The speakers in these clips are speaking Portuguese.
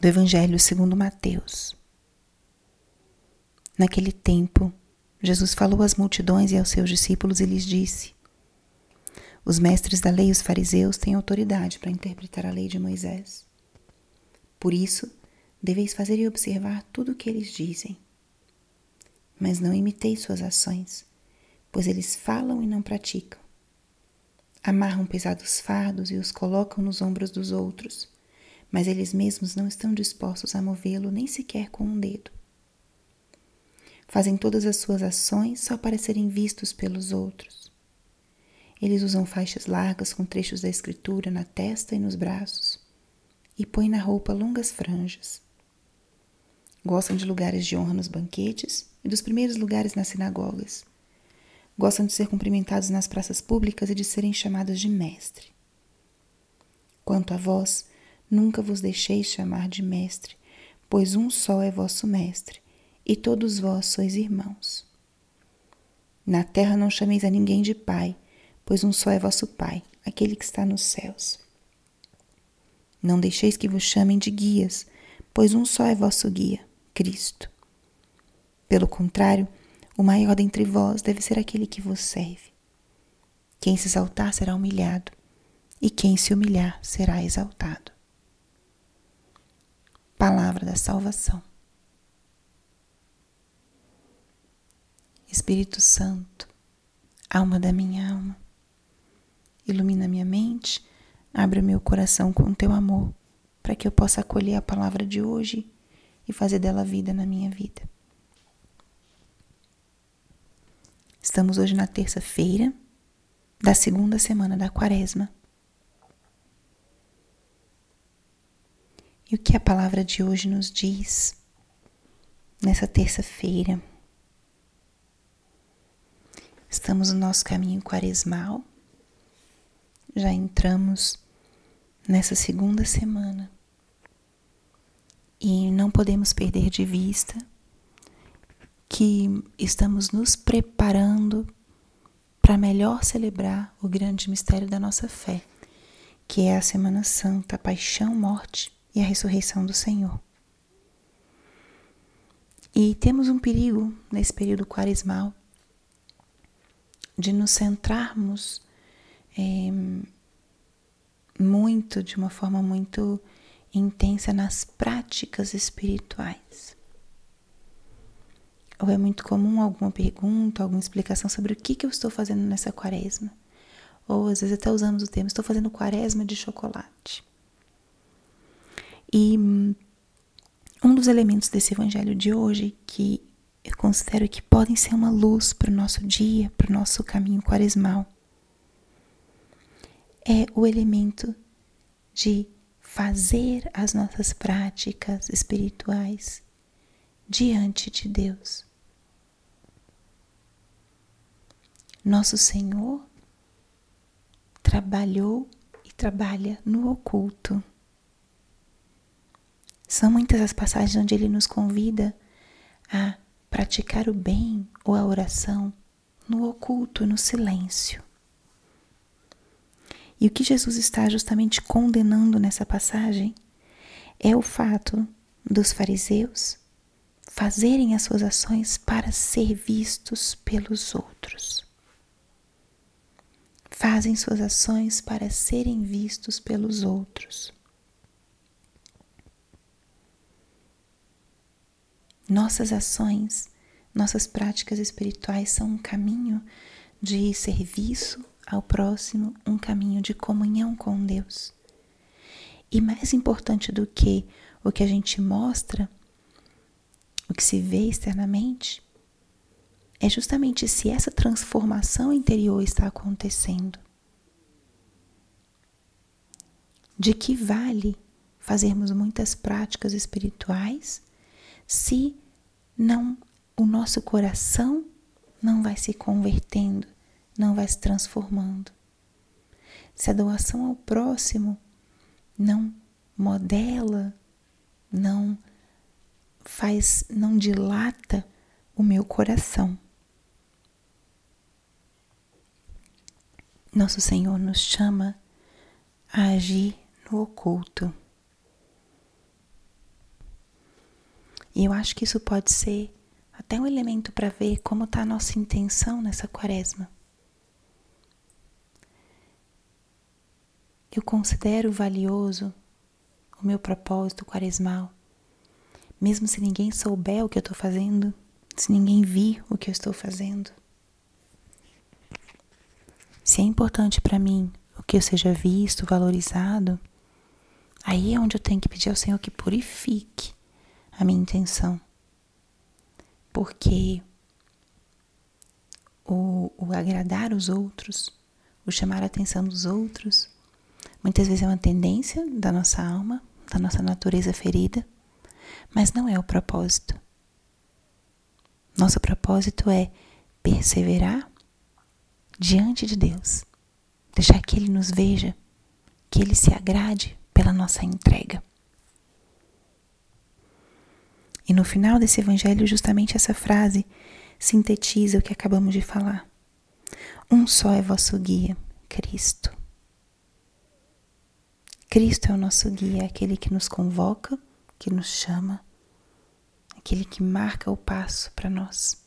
do Evangelho segundo Mateus. Naquele tempo, Jesus falou às multidões e aos seus discípulos e lhes disse: Os mestres da lei os fariseus têm autoridade para interpretar a lei de Moisés. Por isso, deveis fazer e observar tudo o que eles dizem. Mas não imiteis suas ações, pois eles falam e não praticam. Amarram pesados fardos e os colocam nos ombros dos outros, mas eles mesmos não estão dispostos a movê-lo nem sequer com um dedo. Fazem todas as suas ações só para serem vistos pelos outros. Eles usam faixas largas com trechos da Escritura na testa e nos braços, e põem na roupa longas franjas. Gostam de lugares de honra nos banquetes e dos primeiros lugares nas sinagogas. Gostam de ser cumprimentados nas praças públicas e de serem chamados de mestre. Quanto a vós, nunca vos deixeis chamar de mestre, pois um só é vosso mestre e todos vós sois irmãos. Na terra não chameis a ninguém de pai, pois um só é vosso Pai, aquele que está nos céus. Não deixeis que vos chamem de guias, pois um só é vosso guia, Cristo. Pelo contrário, o maior dentre vós deve ser aquele que vos serve. Quem se exaltar será humilhado, e quem se humilhar será exaltado. Palavra da salvação. Espírito Santo, alma da minha alma, ilumina minha mente, abre meu coração com teu amor, para que eu possa acolher a palavra de hoje e fazer dela vida na minha vida. Estamos hoje na terça-feira da segunda semana da quaresma. E o que a palavra de hoje nos diz nessa terça-feira? Estamos no nosso caminho quaresmal, já entramos nessa segunda semana e não podemos perder de vista que estamos nos preparando para melhor celebrar o grande mistério da nossa fé, que é a Semana Santa, a paixão, morte e a ressurreição do Senhor. E temos um perigo nesse período quaresmal de nos centrarmos é, muito, de uma forma muito intensa nas práticas espirituais. Ou é muito comum alguma pergunta, alguma explicação sobre o que, que eu estou fazendo nessa quaresma. Ou às vezes até usamos o termo, estou fazendo quaresma de chocolate. E um dos elementos desse evangelho de hoje que eu considero que podem ser uma luz para o nosso dia, para o nosso caminho quaresmal. É o elemento de fazer as nossas práticas espirituais diante de Deus. Nosso Senhor trabalhou e trabalha no oculto. São muitas as passagens onde ele nos convida a praticar o bem ou a oração no oculto, no silêncio. E o que Jesus está justamente condenando nessa passagem é o fato dos fariseus fazerem as suas ações para ser vistos pelos outros. Fazem suas ações para serem vistos pelos outros. Nossas ações, nossas práticas espirituais são um caminho de serviço ao próximo, um caminho de comunhão com Deus. E mais importante do que o que a gente mostra, o que se vê externamente, é justamente se essa transformação interior está acontecendo. De que vale fazermos muitas práticas espirituais se não o nosso coração não vai se convertendo, não vai se transformando. Se a doação ao próximo não modela, não faz, não dilata o meu coração. Nosso Senhor nos chama a agir no oculto E eu acho que isso pode ser até um elemento para ver como está a nossa intenção nessa quaresma. Eu considero valioso o meu propósito quaresmal, mesmo se ninguém souber o que eu estou fazendo, se ninguém vir o que eu estou fazendo. Se é importante para mim o que eu seja visto, valorizado, aí é onde eu tenho que pedir ao Senhor que purifique a minha intenção. Porque o, o agradar os outros, o chamar a atenção dos outros, muitas vezes é uma tendência da nossa alma, da nossa natureza ferida, mas não é o propósito. Nosso propósito é perseverar diante de Deus, deixar que Ele nos veja, que Ele se agrade pela nossa entrega. E no final desse evangelho, justamente essa frase sintetiza o que acabamos de falar. Um só é vosso guia, Cristo. Cristo é o nosso guia, aquele que nos convoca, que nos chama, aquele que marca o passo para nós.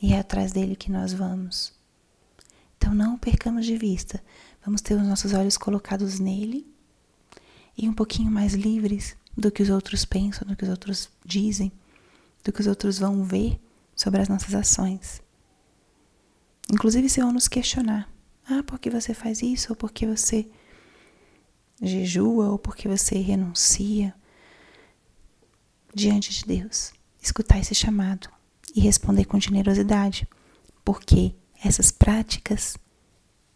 E é atrás dele que nós vamos. Então não percamos de vista. Vamos ter os nossos olhos colocados nele e um pouquinho mais livres do que os outros pensam, do que os outros dizem, do que os outros vão ver sobre as nossas ações. Inclusive, se vão nos questionar: ah, por que você faz isso? Ou por que você jejua? Ou por que você renuncia? Diante de Deus, escutar esse chamado e responder com generosidade, porque essas práticas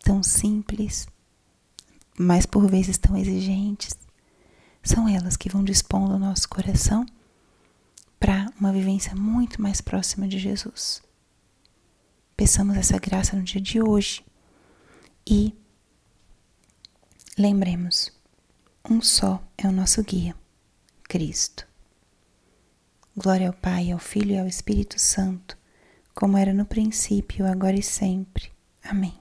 tão simples, mas por vezes tão exigentes, são elas que vão dispondo o nosso coração para uma vivência muito mais próxima de Jesus. Peçamos essa graça no dia de hoje e lembremos: um só é o nosso guia, Cristo. Glória ao Pai, ao Filho e ao Espírito Santo, como era no princípio, agora e sempre. Amém.